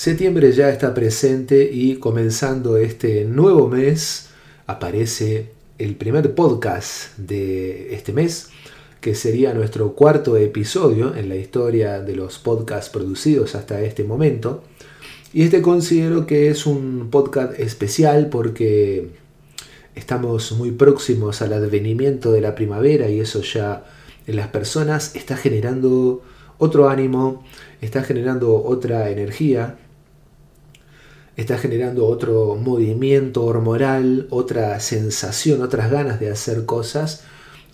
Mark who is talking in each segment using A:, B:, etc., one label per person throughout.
A: Septiembre ya está presente y comenzando este nuevo mes aparece el primer podcast de este mes, que sería nuestro cuarto episodio en la historia de los podcasts producidos hasta este momento. Y este considero que es un podcast especial porque estamos muy próximos al advenimiento de la primavera y eso ya en las personas está generando otro ánimo, está generando otra energía, está generando otro movimiento hormonal, otra sensación, otras ganas de hacer cosas.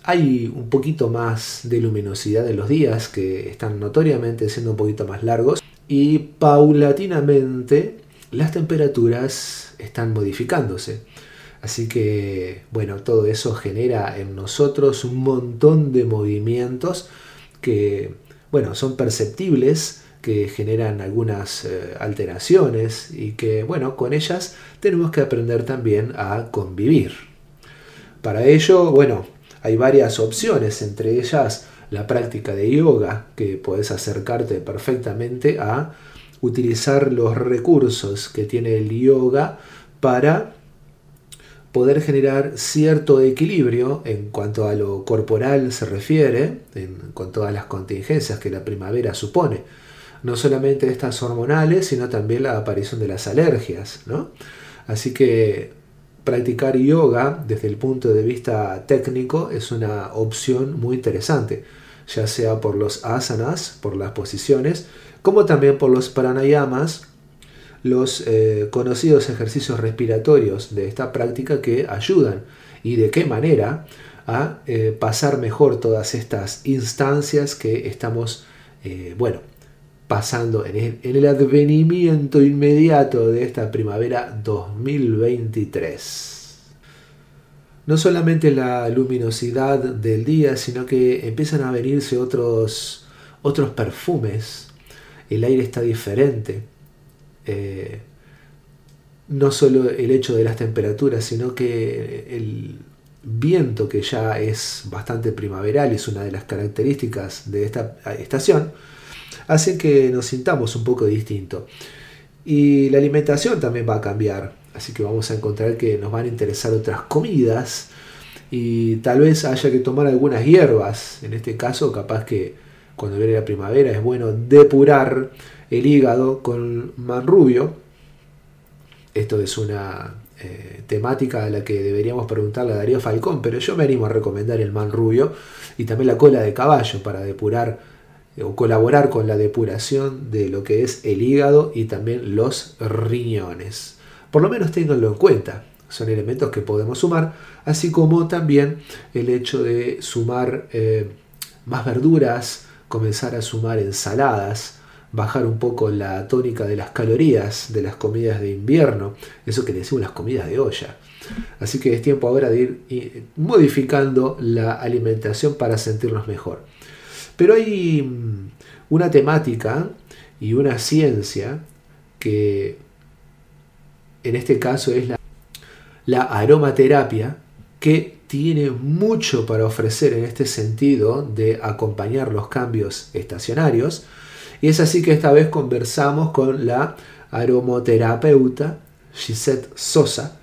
A: Hay un poquito más de luminosidad en los días que están notoriamente siendo un poquito más largos y paulatinamente las temperaturas están modificándose. Así que, bueno, todo eso genera en nosotros un montón de movimientos que, bueno, son perceptibles que generan algunas eh, alteraciones y que, bueno, con ellas tenemos que aprender también a convivir. Para ello, bueno, hay varias opciones, entre ellas la práctica de yoga, que puedes acercarte perfectamente a utilizar los recursos que tiene el yoga para poder generar cierto equilibrio en cuanto a lo corporal se refiere, con todas las contingencias que la primavera supone no solamente estas hormonales, sino también la aparición de las alergias. ¿no? Así que practicar yoga desde el punto de vista técnico es una opción muy interesante, ya sea por los asanas, por las posiciones, como también por los pranayamas, los eh, conocidos ejercicios respiratorios de esta práctica que ayudan y de qué manera a eh, pasar mejor todas estas instancias que estamos, eh, bueno, pasando en el, advenimiento inmediato de esta primavera 2023. No solamente la luminosidad del día, sino que empiezan a venirse otros, otros perfumes. El aire está diferente. Eh, no solo el hecho de las temperaturas, sino que el viento, que ya es bastante primaveral, es una de las características de esta estación, hacen que nos sintamos un poco distinto. Y la alimentación también va a cambiar, así que vamos a encontrar que nos van a interesar otras comidas y tal vez haya que tomar algunas hierbas. En este caso, capaz que cuando viene la primavera es bueno depurar el hígado con manrubio. Esto es una eh, temática a la que deberíamos preguntarle a Darío Falcón, pero yo me animo a recomendar el manrubio y también la cola de caballo para depurar o colaborar con la depuración de lo que es el hígado y también los riñones. Por lo menos ténganlo en cuenta, son elementos que podemos sumar, así como también el hecho de sumar eh, más verduras, comenzar a sumar ensaladas, bajar un poco la tónica de las calorías de las comidas de invierno, eso que decimos las comidas de olla. Así que es tiempo ahora de ir modificando la alimentación para sentirnos mejor. Pero hay mm, una temática y una ciencia que en este caso es la, la aromaterapia, que tiene mucho para ofrecer en este sentido de acompañar los cambios estacionarios. Y es así que esta vez conversamos con la aromoterapeuta Gisette Sosa,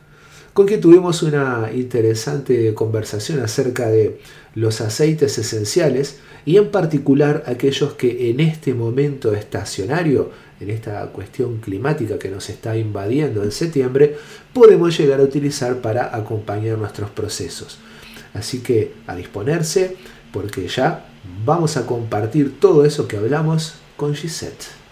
A: con quien tuvimos una interesante conversación acerca de los aceites esenciales y en particular aquellos que en este momento estacionario, en esta cuestión climática que nos está invadiendo en septiembre, podemos llegar a utilizar para acompañar nuestros procesos. Así que a disponerse porque ya vamos a compartir todo eso que hablamos con Gisette.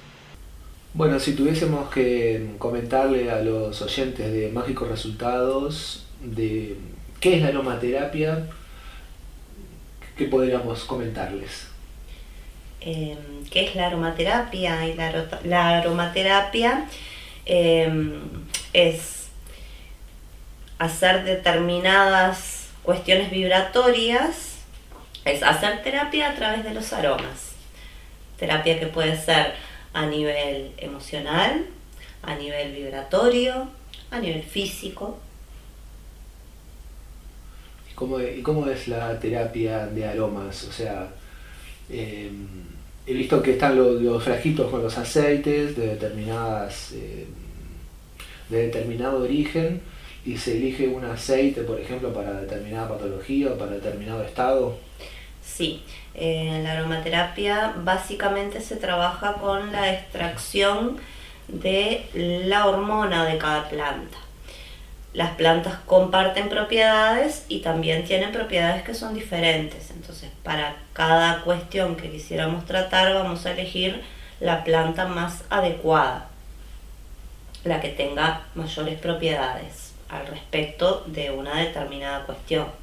A: Bueno, si tuviésemos que comentarle a los oyentes de Mágicos Resultados de qué es la aromaterapia, ¿qué podríamos comentarles?
B: Em, ¿Qué es la aromaterapia? La, aromaterapia em, es hacer determinadas cuestiones vibratorias, es hacer terapia a través de los aromas. Terapia que puede ser a nivel emocional, a nivel vibratorio, a nivel físico,
A: ¿Y cómo, es la terapia de aromas? O sea, em, he visto que están los, los frasquitos con los aceites de determinadas eh, de determinado origen y se elige un aceite, por ejemplo, para determinada patología o para determinado estado.
B: Sí, en la aromaterapia básicamente se trabaja con la extracción de la hormona de cada planta. Las plantas comparten propiedades y también tienen propiedades que son diferentes. Entonces, para cada cuestión que quisiéramos tratar, vamos a elegir la planta más adecuada, la que tenga mayores propiedades al respecto de una determinada cuestión.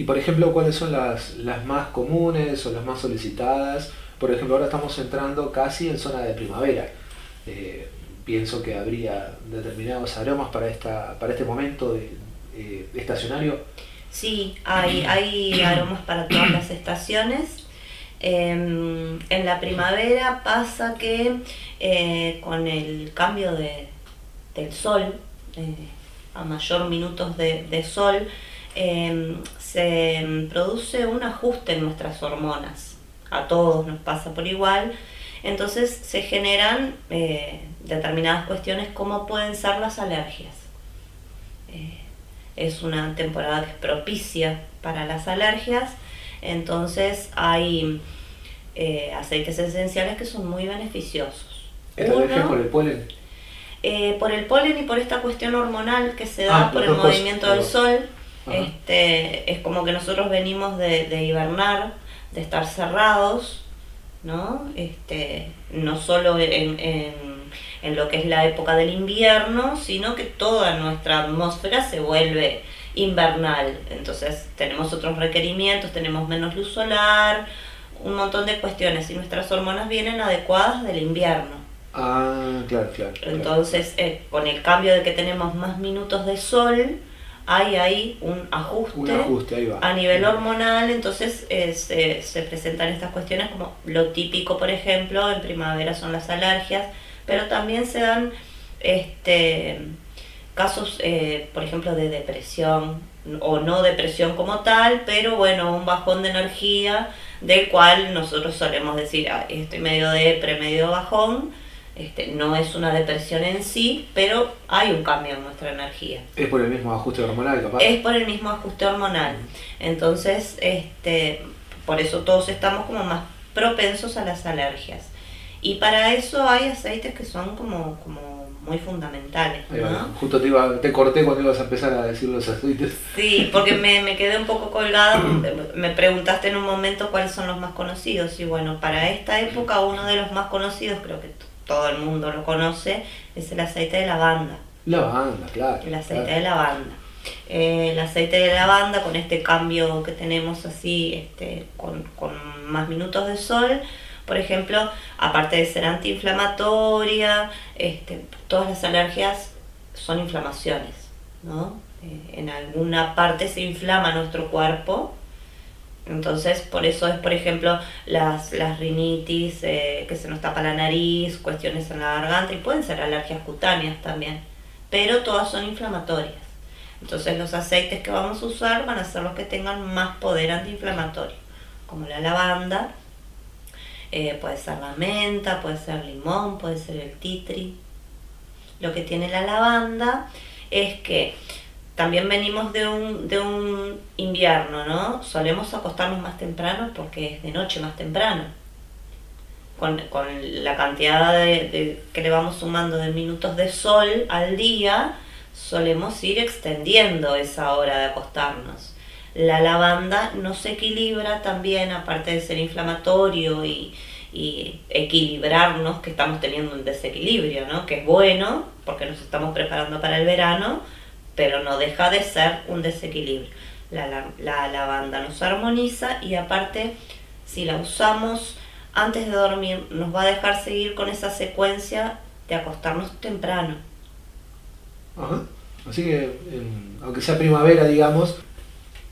A: Y por ejemplo, ¿cuáles son las, las más comunes o las más solicitadas? Por ejemplo, ahora estamos entrando casi en zona de primavera. Eh, pienso que habría determinados aromas para, esta, para este momento eh, estacionario.
B: Sí, hay, hay aromas para todas las estaciones. Em, en la primavera pasa que eh, con el cambio de, del sol, a mayor minutos de, de sol, em, se produce un ajuste en nuestras hormonas. A todos nos pasa por igual. Entonces se generan eh, determinadas cuestiones como pueden ser las alergias. Eh, es una temporada que es propicia para las alergias, entonces hay eh, aceites esenciales que son muy beneficiosos.
A: ¿Esta por el polen?
B: por el polen y por esta cuestión hormonal que se da ah, por el movimiento del sol. Este, es como que nosotros venimos de, de hibernar, de estar cerrados, ¿no? Este, no solo en, en, lo que es la época del invierno, sino que toda nuestra atmósfera se vuelve invernal. Entonces tenemos otros requerimientos, tenemos menos luz solar, un montón de cuestiones y nuestras hormonas vienen adecuadas del invierno.
A: Ah, claro, claro.
B: Entonces, eh, con el cambio de que tenemos más minutos de sol, hay ahí un ajuste, a nivel hormonal, entonces eh, se, presentan estas cuestiones como lo típico, por ejemplo, en primavera son las alergias, pero también se dan este, casos, eh, por ejemplo, de depresión o no depresión como tal, pero bueno, un bajón de energía del cual nosotros solemos decir, ah, estoy medio depre, medio bajón, este, no es una depresión en sí, pero hay un cambio en nuestra energía.
A: ¿Es por el mismo ajuste hormonal, capaz?
B: Es por el mismo ajuste hormonal. Entonces, este, por eso todos estamos como más propensos a las alergias. Y para eso hay aceites que son como, como muy fundamentales.
A: Justo te, iba, te corté cuando ibas a empezar a decir los aceites.
B: Sí, porque me, me quedé un poco colgada. me preguntaste en un momento cuáles son los más conocidos. Y bueno, para esta época uno de los más conocidos, creo que todo el mundo lo conoce, es el aceite de lavanda.
A: Lavanda, claro.
B: El aceite de lavanda. Eh, el aceite de lavanda con este cambio que tenemos así, este, con, más minutos de sol, por ejemplo, aparte de ser antiinflamatoria, este, todas las alergias son inflamaciones, ¿no? Eh, en alguna parte se inflama nuestro cuerpo entonces, por eso es, por ejemplo, las, las rinitis, eh, que se nos tapa la nariz, cuestiones en la garganta y pueden ser alergias cutáneas también, pero todas son inflamatorias. Entonces, los aceites que vamos a usar van a ser los que tengan más poder antiinflamatorio, como la lavanda, eh, puede ser la menta, puede ser limón, puede ser el titri. Lo que tiene la lavanda es que también venimos de un, de un invierno, ¿no? Solemos acostarnos más temprano porque es de noche más temprano. Con, la cantidad de, que le vamos sumando de minutos de sol al día, solemos ir extendiendo esa hora de acostarnos. La lavanda no se equilibra también, aparte de ser inflamatorio y, y equilibrarnos, que estamos teniendo un desequilibrio, ¿no? Que es bueno porque nos estamos preparando para el verano, pero no deja de ser un desequilibrio. La, lavanda nos armoniza y aparte, si la usamos antes de dormir, nos va a dejar seguir con esa secuencia de acostarnos temprano.
A: Ajá. Así que, aunque sea primavera, digamos,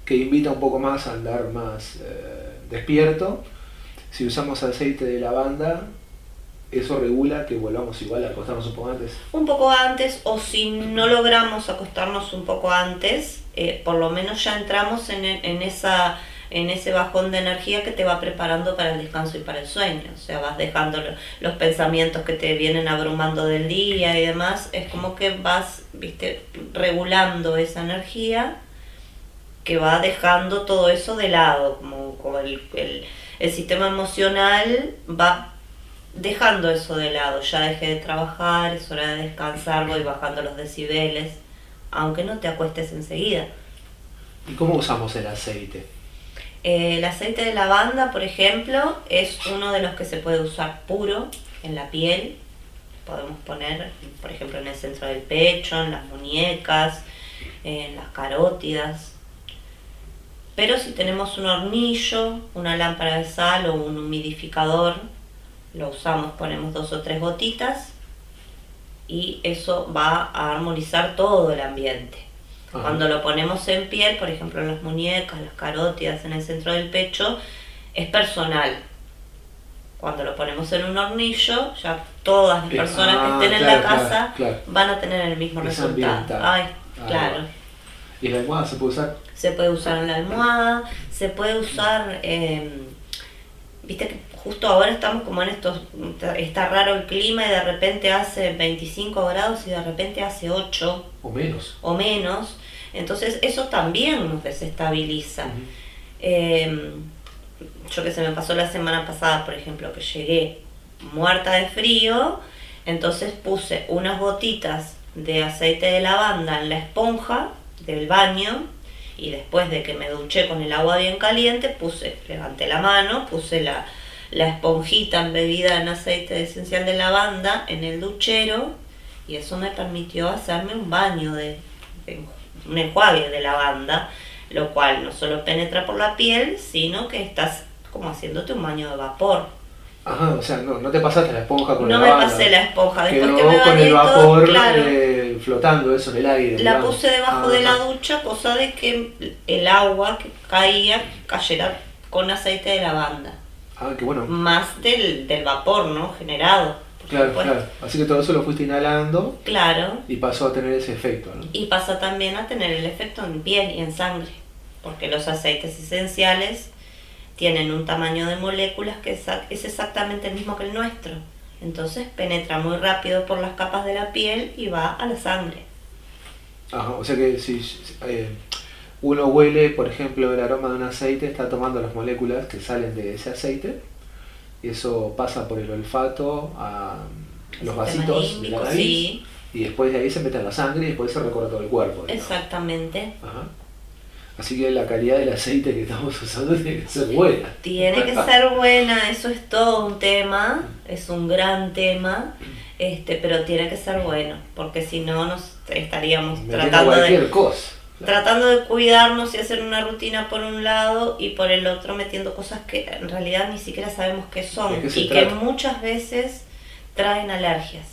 A: que invita un poco más a andar más eh, despierto, si usamos aceite de lavanda, eso regula que volvamos igual a acostarnos un poco antes.
B: Un poco antes, o si no logramos acostarnos un poco antes, eh, por lo menos ya entramos en, esa en ese bajón de energía que te va preparando para el descanso y para el sueño. O sea, vas dejando los pensamientos que te vienen abrumando del día y demás. Es como que vas, viste, regulando esa energía que va dejando todo eso de lado, como, como el, el, el sistema emocional va dejando eso de lado, ya dejé de trabajar, es hora de descansar, voy bajando los decibeles, aunque no te acuestes enseguida.
A: ¿Y cómo usamos el aceite?
B: Eh, el aceite de lavanda, por ejemplo, es uno de los que se puede usar puro en la piel. Podemos poner, por ejemplo, en el centro del pecho, en las muñecas, en las carótidas. Pero si tenemos un hornillo, una lámpara de sal o un humidificador, lo usamos, ponemos dos o tres gotitas y eso va a armonizar todo el ambiente. Cuando lo ponemos en piel, por ejemplo en las muñecas, las carótidas, en el centro del pecho, es personal. Cuando lo ponemos en un hornillo, ya todas las personas que ah, estén en la casa van a tener el mismo resultado. Ay, claro.
A: ¿Y la almohada se puede usar?
B: Se puede usar en la almohada, se puede usar, eh, viste que justo ahora estamos como en estos, está raro el clima y de repente hace 25 grados y de repente hace 8.
A: O menos.
B: O menos. Entonces eso también nos desestabiliza. Em, yo que se me pasó la semana pasada, por ejemplo, que llegué muerta de frío, entonces puse unas gotitas de aceite de lavanda en la esponja del baño y después de que me duché con el agua bien caliente, puse, levanté la mano, puse la, la esponjita embebida en aceite esencial de lavanda en el duchero y eso me permitió hacerme un baño de, un enjuague de lavanda, lo cual no solo penetra por la piel, sino que estás como haciéndote un baño de vapor.
A: Ajá, o sea, no, no te pasaste la esponja con
B: no
A: la
B: No me pasé la esponja,
A: después que me con el vapor eh, flotando eso en el aire.
B: La puse debajo de la ducha, cosa de que el agua que caía cayera con aceite de lavanda.
A: Ah, qué bueno.
B: Más del, del vapor, ¿no? Generado.
A: Claro, claro. Así que todo eso lo fuiste inhalando.
B: Claro.
A: Y pasó a tener ese efecto, ¿no?
B: Y pasa también a tener el efecto en piel y en sangre. Porque los aceites esenciales tienen un tamaño de moléculas que es exactamente el mismo que el nuestro. Entonces penetra muy rápido por las capas de la piel y va a la sangre.
A: Ajá, o sea que si eh, uno huele, por ejemplo, el aroma de un aceite, está tomando las moléculas que salen de ese aceite, y eso pasa por el olfato a los vasitos de la nariz, y después de ahí se mete en la sangre y después se recorre todo el cuerpo.
B: Exactamente.
A: Así que la calidad del aceite que estamos usando tiene que ser buena.
B: Tiene que ser buena, eso es todo un tema, es un gran tema, este, pero tiene que ser bueno, porque si no nos estaríamos tratando
A: de cosa
B: tratando de cuidarnos y hacer una rutina por un lado y por el otro metiendo cosas que en realidad ni siquiera sabemos qué son y que muchas veces traen alergias.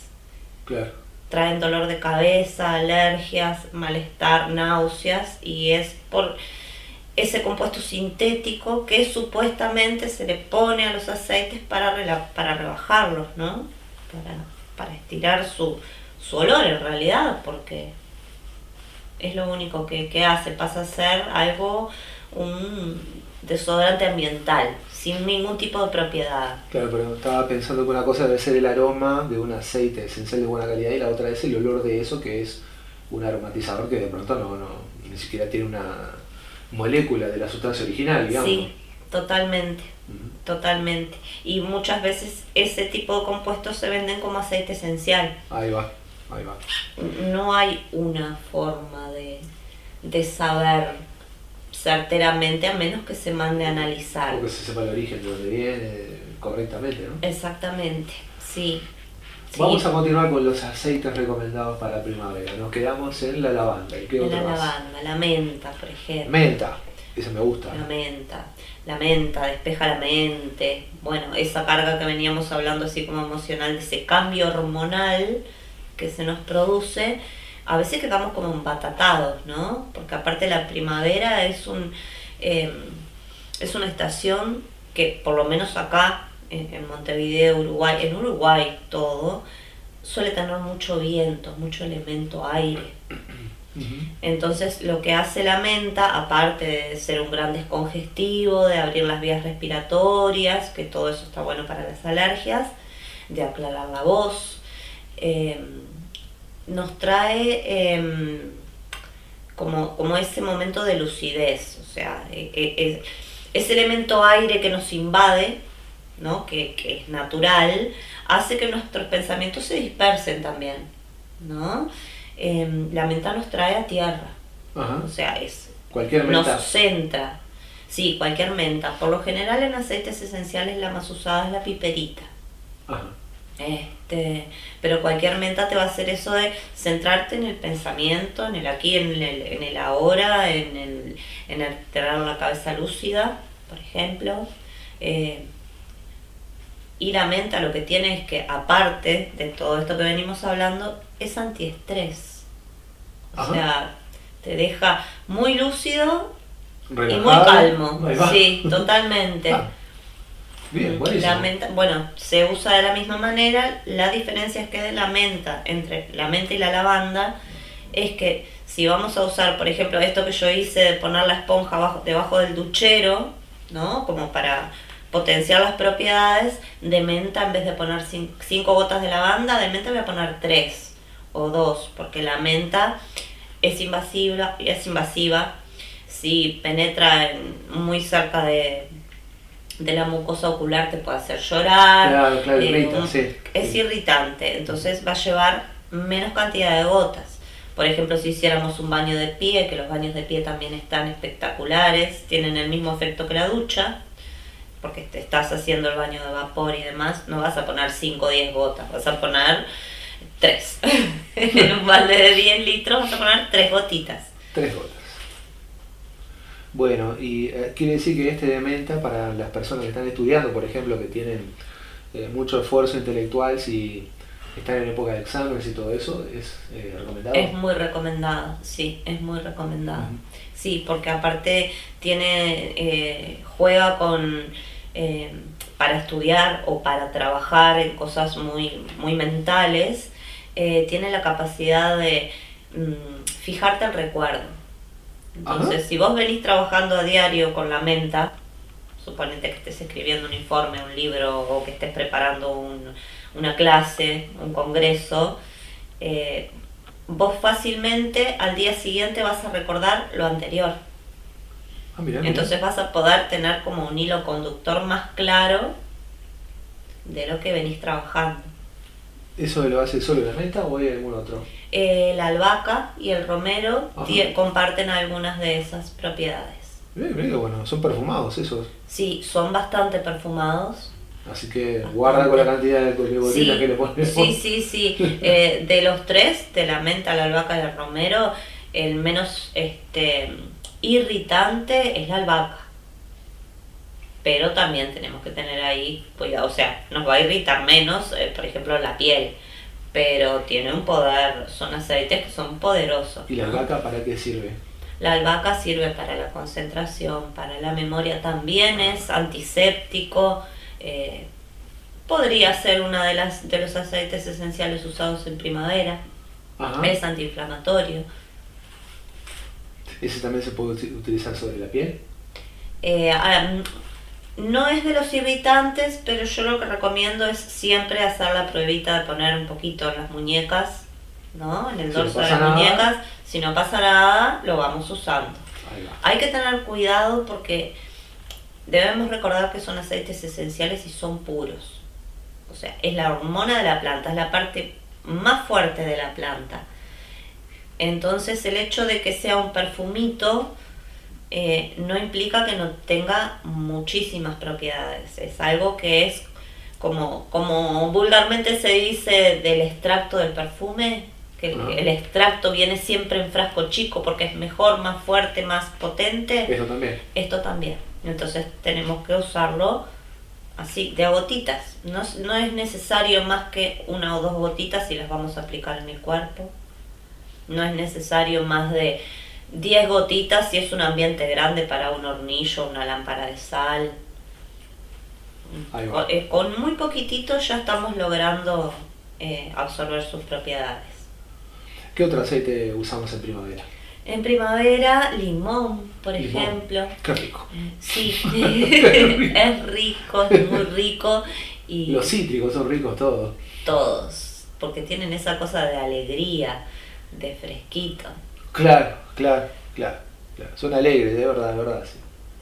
A: Claro.
B: Traen dolor de cabeza, alergias, malestar, náuseas y es por ese compuesto sintético que supuestamente se le pone a los aceites para, para rebajarlos, ¿no? Para, para estirar su, su olor en realidad, porque es lo único que, hace, pasa a ser algo, un desodorante ambiental, sin ningún tipo de propiedad.
A: Claro, pero estaba pensando que una cosa debe ser el aroma de un aceite esencial de buena calidad y la otra es el olor de eso que es un aromatizador que de pronto no, no ni siquiera tiene una molécula de la sustancia original, digamos.
B: Sí, totalmente, totalmente. Y muchas veces ese tipo de compuestos se venden como aceite esencial.
A: Ahí va.
B: No hay una forma de, de saber certeramente a menos que se mande a analizar.
A: O que se sepa el origen de dónde viene correctamente, ¿no?
B: Exactamente, sí.
A: Vamos a continuar con los aceites recomendados para primavera. Nos quedamos en la lavanda. ¿Y qué
B: la lavanda, la menta, por ejemplo.
A: Menta, esa me gusta.
B: La menta. La menta despeja la mente. Bueno, esa carga que veníamos hablando así como emocional, de ese cambio hormonal que se nos produce, a veces quedamos como embatatados, ¿no? Porque aparte la primavera es un em, es una estación que por lo menos acá en, Montevideo, Uruguay, en Uruguay todo, suele tener mucho viento, mucho elemento aire. Entonces lo que hace la menta, aparte de ser un gran descongestivo, de abrir las vías respiratorias, que todo eso está bueno para las alergias, de aclarar la voz, em, nos trae em, como, como ese momento de lucidez, o sea, e, e, ese elemento aire que nos invade, ¿no? que, que es natural, hace que nuestros pensamientos se dispersen también, ¿no? Em, la menta nos trae a tierra. O sea, es
A: cualquier menta.
B: Nos centra. Sí, cualquier menta. Por lo general en aceites esenciales la más usada es la piperita. Este, pero cualquier menta te va a hacer eso de centrarte en el pensamiento, en el aquí, en el, en el ahora, en el, en el tener la cabeza lúcida, por ejemplo. Eh, y la menta lo que tiene es que, aparte de todo esto que venimos hablando, es antiestrés. O sea, te deja muy lúcido y muy calmo. Sí, totalmente. Ah,
A: bien,
B: la menta, bueno, se usa de la misma manera. La diferencia es que de la menta, entre la menta y la lavanda, es que si vamos a usar, por ejemplo, esto que yo hice de poner la esponja debajo del duchero, ¿no? Como para potenciar las propiedades de menta en vez de poner 5 gotas de lavanda, de menta voy a poner 3 o 2, porque la menta es invasiva, es invasiva si penetra muy cerca de, de la mucosa ocular te puede hacer llorar,
A: eh,
B: es irritante, entonces va a llevar menos cantidad de gotas. Por ejemplo, si hiciéramos un baño de pie, que los baños de pie también están espectaculares, tienen el mismo efecto que la ducha, porque te estás haciendo el baño de vapor y demás, no vas a poner 5 o 10 gotas, vas a poner 3. en un balde de 10 litros vas a poner 3 gotitas.
A: 3 gotas. Bueno, y eh, quiere decir que este de menta para las personas que están estudiando, por ejemplo, que tienen eh, mucho esfuerzo intelectual, si están en época de exámenes y todo eso, ¿es eh, recomendado?
B: Es muy recomendado, sí, es muy recomendado. Sí, porque aparte tiene, juega con eh, para estudiar o para trabajar en cosas muy, muy mentales, tiene la capacidad de mm, fijarte el recuerdo. Entonces, si vos venís trabajando a diario con la menta, suponete que estés escribiendo un informe, un libro o que estés preparando una clase, un congreso, eh, vos fácilmente al día siguiente vas a recordar lo anterior.
A: Ah,
B: Entonces vas a poder tener como un hilo conductor más claro de lo que venís trabajando.
A: ¿Eso lo hace solo la menta o hay algún otro?
B: Eh, la albahaca y el romero comparten algunas de esas propiedades.
A: bueno, son perfumados esos.
B: Sí, son bastante perfumados.
A: Así que guarda con la cantidad de botinas que le pones.
B: Sí, sí, sí. Eh, de los tres, de la menta, la albahaca y el romero, el menos este irritante es la albahaca. Pero también tenemos que tener ahí cuidado, o sea, nos va a irritar menos, eh, por ejemplo, la piel, pero tiene un poder, son aceites que son poderosos.
A: ¿Y la albahaca para qué sirve?
B: La albahaca sirve para la concentración, para la memoria, también es antiséptico. Eh, podría ser uno de, las, de los aceites esenciales usados en primavera. Es antiinflamatorio.
A: ¿Ese también se puede utilizar sobre la piel?
B: Eh, no es de los irritantes, pero yo lo que recomiendo es siempre hacer la pruebita de poner un poquito en las muñecas, ¿no? En el dorso de las muñecas. Si no pasa nada, lo vamos usando. Hay que tener cuidado porque debemos recordar que son aceites esenciales y son puros. O sea, es la hormona de la planta, es la parte más fuerte de la planta. Entonces el hecho de que sea un perfumito eh, no implica que no tenga muchísimas propiedades. Es algo que es como, como vulgarmente se dice del extracto del perfume, que el, extracto viene siempre en frasco chico porque es mejor, más fuerte, más potente.
A: Esto también.
B: Esto también. Entonces tenemos que usarlo así, de a gotitas. No, no es necesario más que una o dos gotitas si las vamos a aplicar en el cuerpo. No es necesario más de 10 gotitas si es un ambiente grande para un hornillo, una lámpara de sal. Eh, con, muy poquitito ya estamos logrando eh, absorber sus propiedades.
A: ¿Qué otro aceite usamos en primavera?
B: En primavera, limón, por
A: Limón.
B: ejemplo.
A: Qué rico.
B: Sí, es rico, es muy rico y
A: Los cítricos son ricos todos.
B: todos, porque tienen esa cosa de alegría, de fresquito.
A: Claro, claro, claro. claro. Son alegres, de verdad, de verdad. Sí.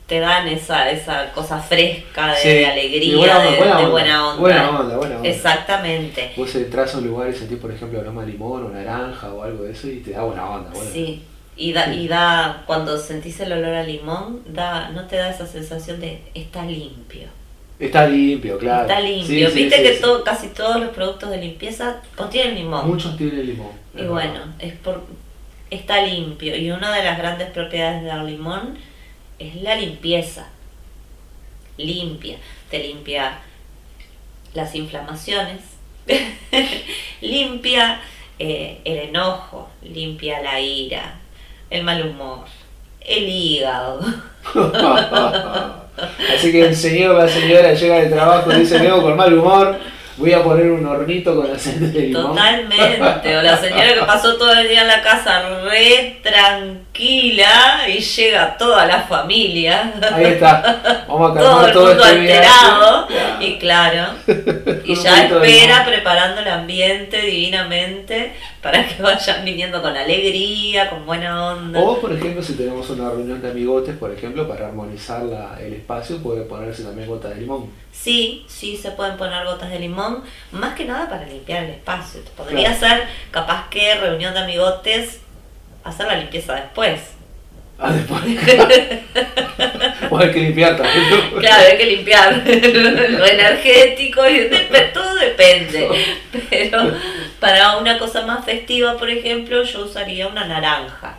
B: Te dan esa, esa cosa fresca de,
A: Sí,
B: de
A: y
B: alegría,
A: buena onda,
B: de,
A: buena
B: de
A: onda.
B: buena onda.
A: Buena onda, buena onda.
B: Exactamente.
A: Vos entras a un lugar y sentís, por ejemplo, aroma de limón o naranja o algo de eso y te da buena onda.
B: Sí. Y da, y da, cuando sentís el olor a limón, da, no te da esa sensación de está limpio.
A: Está limpio, claro.
B: Está limpio.
A: sí,
B: Viste
A: sí,
B: que todo, casi todos los productos de limpieza contienen limón.
A: Muchos tienen limón.
B: Y bueno, es por está limpio. Y una de las grandes propiedades del limón es la limpieza. Limpia. Te limpia las inflamaciones. limpia eh, el enojo. Limpia la ira. El mal humor. El hígado.
A: Así que el señor la señora llega del trabajo y dice, vengo con mal humor, voy a poner un hornito con aceite de limón.
B: Totalmente. O la señora que pasó todo el día en la casa re y llega toda la familia.
A: Ahí está. Vamos a
B: todo el
A: todo,
B: mundo
A: este
B: alterado y claro y ya espera preparando el ambiente divinamente para que vayan viniendo con alegría con buena onda
A: O, por ejemplo, si tenemos una reunión de amigotes, por ejemplo, para armonizar la- el espacio, puede ponerse también gota de limón.
B: sí sí se pueden poner gotas de limón más que nada para limpiar el espacio podría
A: Claro.
B: ser capaz que reunión de amigotes hacer la limpieza después
A: Ah, después. o hay que limpiar también. ¿no?
B: Claro, hay que limpiar lo energético, y todo depende. Pero para una cosa más festiva, por ejemplo, yo usaría una naranja.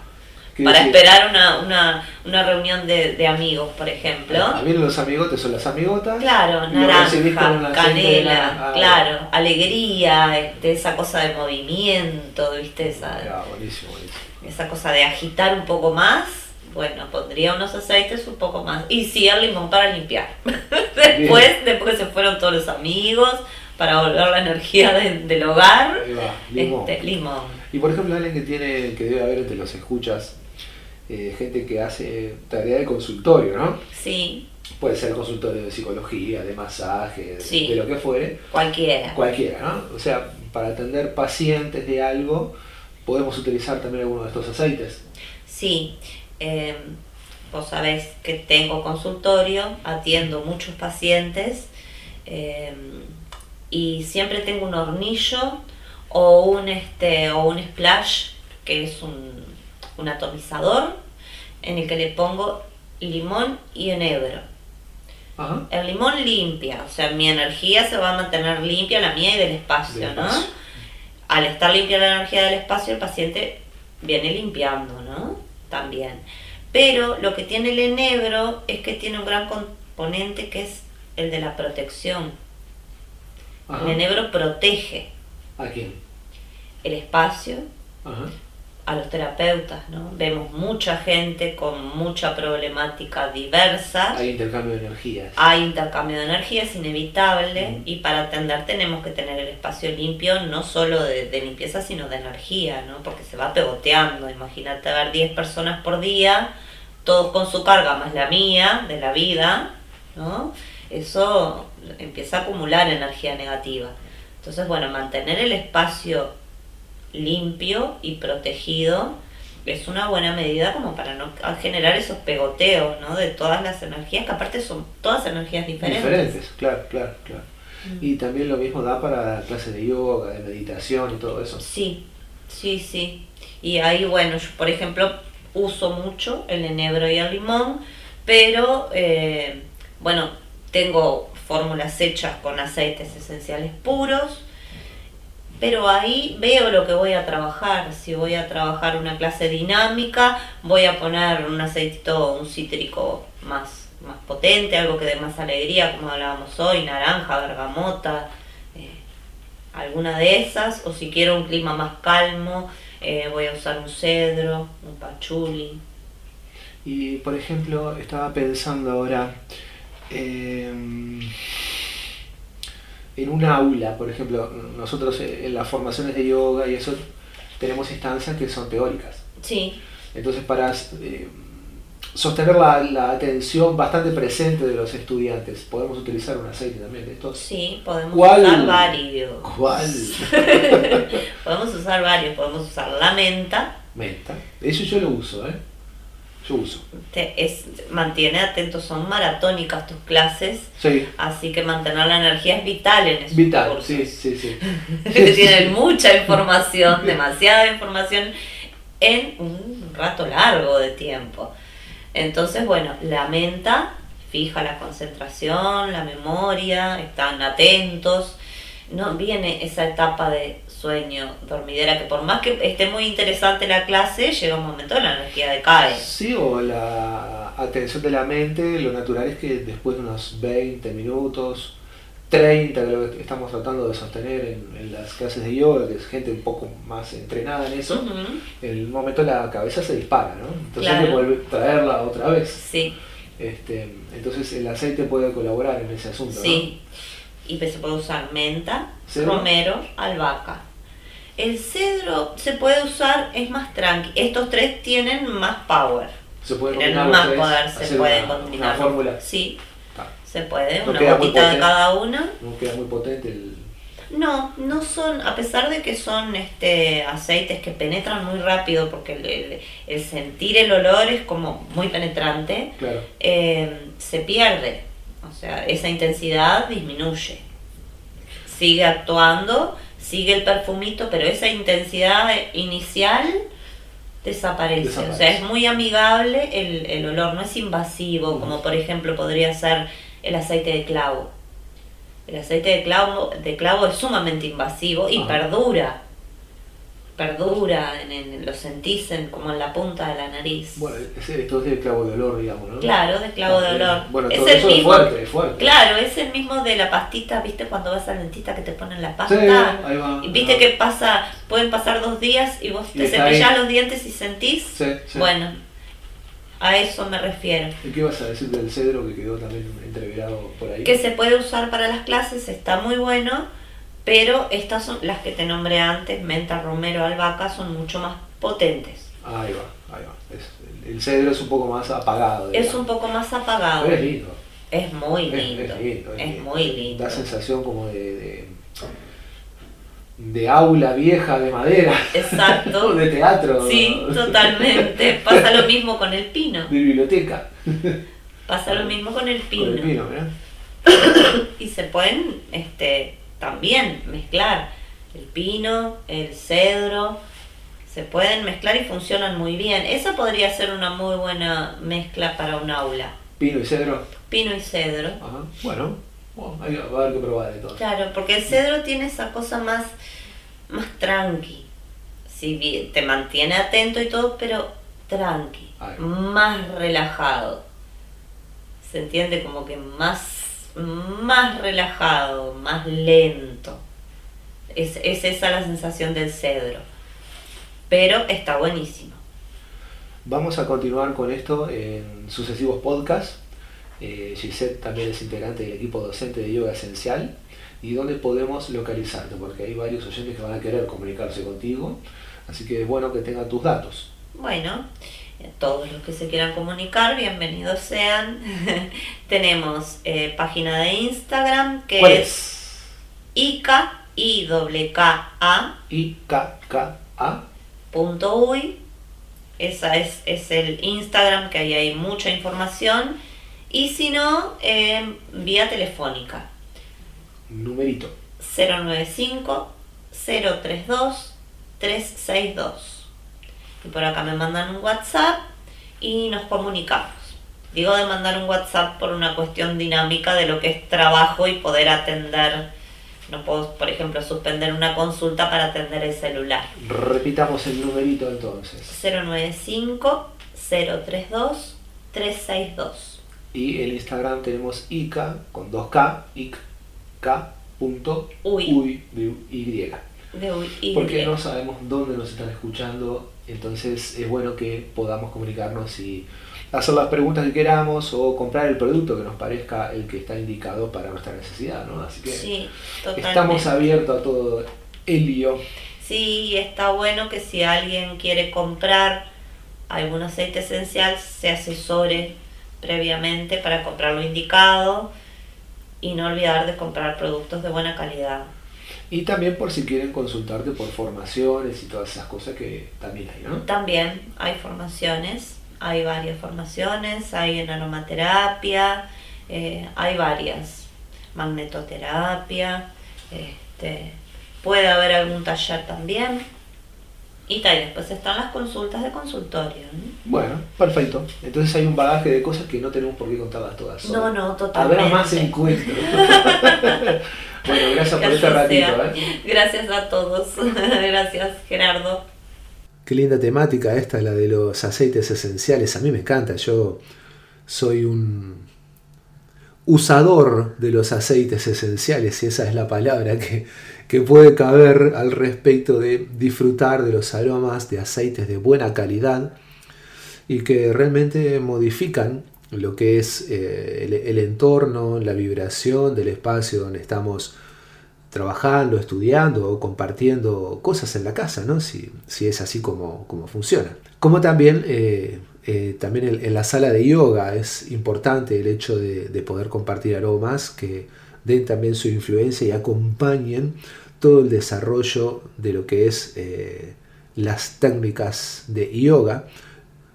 A: ¿Qué
B: Para
A: decir?
B: esperar una, una, una reunión de, de amigos, por ejemplo.
A: Ah, vienen los amigotes, son las amigotas.
B: Claro, naranja, canela.
A: Ah,
B: claro, alegría, este, esa cosa de movimiento, ¿viste? Esa,
A: Ah, buenísimo, buenísimo.
B: esa cosa de agitar un poco más. Bueno, pondría unos aceites un poco más. Y sí, el limón para limpiar. después, después que se fueron todos los amigos, para volver la energía de- del hogar.
A: Ahí va, limón.
B: Este, limón.
A: Y por ejemplo, alguien que tiene, que debe haber entre los escuchas, eh, gente que hace tarea de consultorio, ¿no?
B: Sí,
A: Puede ser consultorio de psicología, de masaje, de-
B: Sí.
A: de lo que fuere,
B: cualquiera.
A: cualquiera, ¿no? O sea, para atender pacientes de algo, podemos utilizar también alguno de estos aceites.
B: Sí, eh, vos sabés que tengo consultorio, atiendo muchos pacientes eh, y siempre tengo un hornillo o un, este, o un splash, que es un, un atomizador, en el que le pongo limón y enebro.
A: Ajá.
B: El limón limpia, o sea, mi energía se va a mantener limpia, la mía y del espacio,
A: Del
B: ¿no?
A: espacio.
B: Al estar limpia la energía del espacio, el paciente viene limpiando, ¿no? También. Pero lo que tiene el enebro es que tiene un gran componente que es el de la protección.
A: Ajá.
B: El enebro protege
A: ¿A quién?
B: el espacio,
A: Ajá.
B: A los terapeutas, ¿no? Vemos mucha gente con mucha problemática diversa.
A: Hay intercambio de energías.
B: Hay intercambio de energía, es inevitable,
A: Ujú.
B: y para atender tenemos que tener el espacio limpio, no solo de, de limpieza, sino de energía, ¿no? Porque se va pegoteando. Imagínate ver 10 personas por día, todos con su carga, más la mía, de la vida, ¿no? Eso empieza a acumular energía negativa. Entonces, bueno, mantener el espacio limpio y protegido es una buena medida como para no generar esos pegoteos, ¿no? De todas las energías, que aparte son todas energías diferentes.
A: Diferentes, claro, claro, claro.
B: Mm.
A: Y también lo mismo da para clases de yoga, de meditación y todo eso.
B: Sí, sí, sí. Y ahí, bueno, yo por ejemplo uso mucho el enebro y el limón, pero eh, bueno, tengo fórmulas hechas con aceites esenciales puros, pero ahí veo lo que voy a trabajar. Si voy a trabajar una clase dinámica, voy a poner un aceitito, un cítrico más, más potente, algo que dé más alegría, como hablábamos hoy, naranja, bergamota, eh, alguna de esas. O si quiero un clima más calmo, eh, voy a usar un cedro, un pachuli.
A: Y por ejemplo, estaba pensando ahora eh, en un aula, por ejemplo, nosotros en las formaciones de yoga y eso tenemos instancias que son teóricas.
B: Sí.
A: Entonces, para eh, sostener la, la, atención bastante presente de los estudiantes, podemos utilizar un aceite también de estos.
B: Sí, podemos usar varios.
A: ¿Cuál?
B: podemos usar varios, podemos usar la menta.
A: Menta. Eso yo lo uso, ¿eh? Yo uso.
B: Te, es, mantiene atentos, son maratónicas tus clases.
A: Sí.
B: Así que mantener la energía es vital en esos
A: Vital,
B: cursos.
A: sí, sí, sí.
B: Tienen mucha información, demasiada información en un rato largo de tiempo. Entonces, bueno, la menta fija la concentración, la memoria, están atentos. No viene esa etapa de sueño, dormidera, que por más que esté muy interesante la clase, llega un momento en la energía decae.
A: Sí, o la atención de la mente, lo natural es que después de unos 20 minutos, 30, que estamos tratando de sostener en, las clases de yoga, que es gente un poco más entrenada en eso, en el momento la cabeza se dispara, ¿no? Entonces hay que volver a traerla otra vez.
B: Sí.
A: Este, entonces el aceite puede colaborar en ese asunto.
B: Sí. Y pues se puede usar menta, romero, albahaca. El cedro se puede usar, es más tranqui. Estos tres tienen más power.
A: Se puede
B: tienen más poder, se pueden
A: combinar. Una fórmula.
B: Sí, se puede, una gotita de cada una.
A: No queda muy potente el...
B: No, no son, a pesar de que son este aceites que penetran muy rápido, porque el, sentir el olor es como muy penetrante,
A: claro.
B: Eh, se pierde. O sea, esa intensidad disminuye. Sigue actuando, sigue el perfumito, pero esa intensidad inicial desaparece. O sea, es muy amigable el, el olor, no es invasivo, como por ejemplo podría ser el aceite de clavo. El aceite de clavo, de clavo es sumamente invasivo y perdura perdura, en, lo sentís como en la punta de la nariz.
A: Bueno, esto es de clavo de olor, digamos, ¿no?
B: Claro, de clavo de olor.
A: Bueno, es el mismo, fuerte, es fuerte.
B: Claro, es el mismo de la pastita, ¿viste? Cuando vas al dentista que te ponen la pasta.
A: Sí, ahí va,
B: y viste que pasa, pueden pasar dos días y vos te cepillás los dientes y sentís.
A: Sí, sí.
B: Bueno, a eso me refiero.
A: ¿Y qué vas a decir del cedro que quedó también entreverado por ahí?
B: Que se puede usar para las clases, está muy bueno pero estas son las que te nombré antes, menta, romero, albahaca, son mucho más potentes.
A: Ahí va, ahí va. el cedro es un poco más apagado.
B: Es un poco más apagado.
A: Pero es lindo.
B: Es muy lindo. Es, muy lindo.
A: Da sensación como de, de, aula vieja de madera.
B: Exacto.
A: de teatro.
B: Sí, totalmente. Pasa lo mismo con el pino.
A: De biblioteca.
B: Pasa lo mismo con el pino.
A: Con el pino, ¿verdad?
B: y se pueden este, también mezclar el pino, el cedro, se pueden mezclar y funcionan muy bien. Esa podría ser una muy buena mezcla para un aula.
A: ¿Pino y cedro?
B: Pino y cedro.
A: Ajá. Bueno, bueno hay, va a haber que probar entonces.
B: Claro, porque el cedro tiene esa cosa más, más tranqui. Si te mantiene atento y todo, pero tranqui, más relajado. ¿Se entiende? Como que más más relajado, más lento. Es, esa la sensación del cedro. Pero está buenísimo.
A: Vamos a continuar con esto en sucesivos podcasts. Eh, Gisette también es integrante del equipo docente de yoga esencial. ¿Y dónde podemos localizarte? Porque hay varios oyentes que van a querer comunicarse contigo. Así que es bueno que tengan tus datos.
B: Bueno, todos los que se quieran comunicar, bienvenidos sean. Tenemos eh, página de Instagram que es, Ica, I K A
A: I K K A
B: punto uy. Esa es, es el Instagram que ahí hay mucha información. Y si no, eh, vía telefónica.
A: Numerito.
B: 095 032 362 y por acá me mandan un WhatsApp y nos comunicamos. Digo de mandar un WhatsApp por una cuestión dinámica de lo que es trabajo y poder atender. No puedo, por ejemplo, suspender una consulta para atender el celular.
A: Repitamos el numerito entonces.
B: 095 032 362.
A: Y el Instagram tenemos ICA con 2K, ICK punto uy. de Y.
B: De
A: Porque no sabemos dónde nos están escuchando entonces es bueno que podamos comunicarnos y hacer las preguntas que queramos o comprar el producto que nos parezca el que está indicado para nuestra necesidad, ¿no? Así que
B: sí,
A: estamos abiertos a todo el lío.
B: Sí, está bueno que si alguien quiere comprar algún aceite esencial, se asesore previamente para comprar lo indicado y no olvidar de comprar productos de buena calidad.
A: Y también por si quieren consultarte por formaciones y todas esas cosas que también hay, ¿no?
B: También hay formaciones, hay varias formaciones, hay en aromaterapia, eh, hay varias, magnetoterapia, este, puede haber algún taller también. Y tal, después están las consultas de consultorio.
A: Bueno, perfecto. Entonces hay un bagaje de cosas que no tenemos por qué contarlas todas.
B: No, no, totalmente.
A: Habrá más encuentros. bueno, gracias por este ratito. ¿eh?
B: Gracias a todos. gracias, Gerardo.
A: Qué linda temática esta, la de los aceites esenciales. A mí me encanta. Yo soy un usador de los aceites esenciales, y esa es la palabra que, que puede caber al respecto de disfrutar de los aromas de aceites de buena calidad y que realmente modifican lo que es eh, el, entorno, la vibración del espacio donde estamos trabajando, estudiando o compartiendo cosas en la casa, ¿no? si, si es así como, como funciona. Como también eh, eh, también en, la sala de yoga es importante el hecho de, poder compartir aromas que den también su influencia y acompañen todo el desarrollo de lo que es eh, las técnicas de yoga,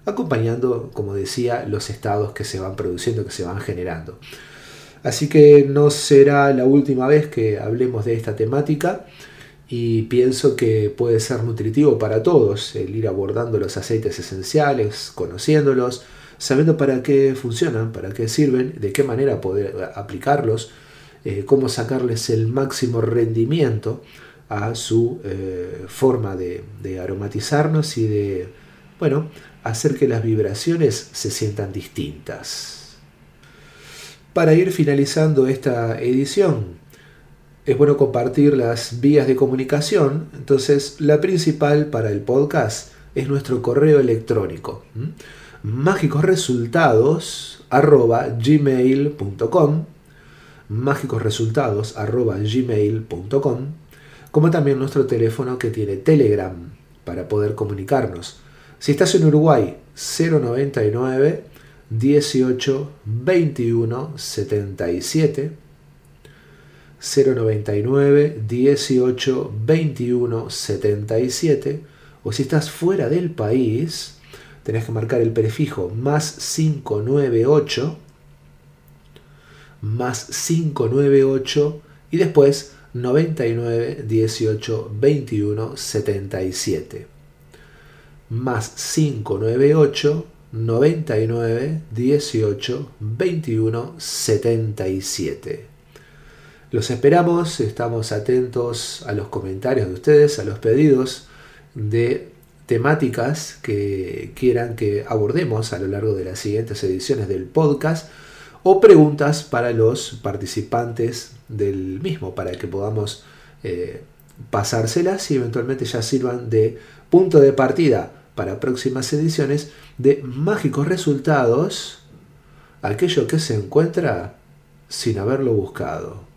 A: acompañando, como decía, los estados que se van produciendo, que se van generando. Así que no será la última vez que hablemos de esta temática y pienso que puede ser nutritivo para todos el ir abordando los aceites esenciales, conociéndolos, sabiendo para qué funcionan, para qué sirven, de qué manera poder aplicarlos, eh, cómo sacarles el máximo rendimiento a su eh, forma de, de aromatizarnos y de, bueno, hacer que las vibraciones se sientan distintas. Para ir finalizando esta edición, es bueno compartir las vías de comunicación. Entonces, la principal para el podcast es nuestro correo electrónico. mágicosresultados.gmail.com mágicosresultados.gmail.com como también nuestro teléfono que tiene Telegram para poder comunicarnos. Si estás en Uruguay, 099 18 21 77 099 18 21 77 o si estás fuera del país tenés que marcar el prefijo más 598 más 598 y después 99 18 21 77 más 598 99 18 21 77 los esperamos, estamos atentos a los comentarios de ustedes, a los pedidos de temáticas que quieran que abordemos a lo largo de las siguientes ediciones del podcast o preguntas para los participantes del mismo para que podamos eh, pasárselas y eventualmente ya sirvan de punto de partida para próximas ediciones de mágicos resultados, aquello que se encuentra sin haberlo buscado.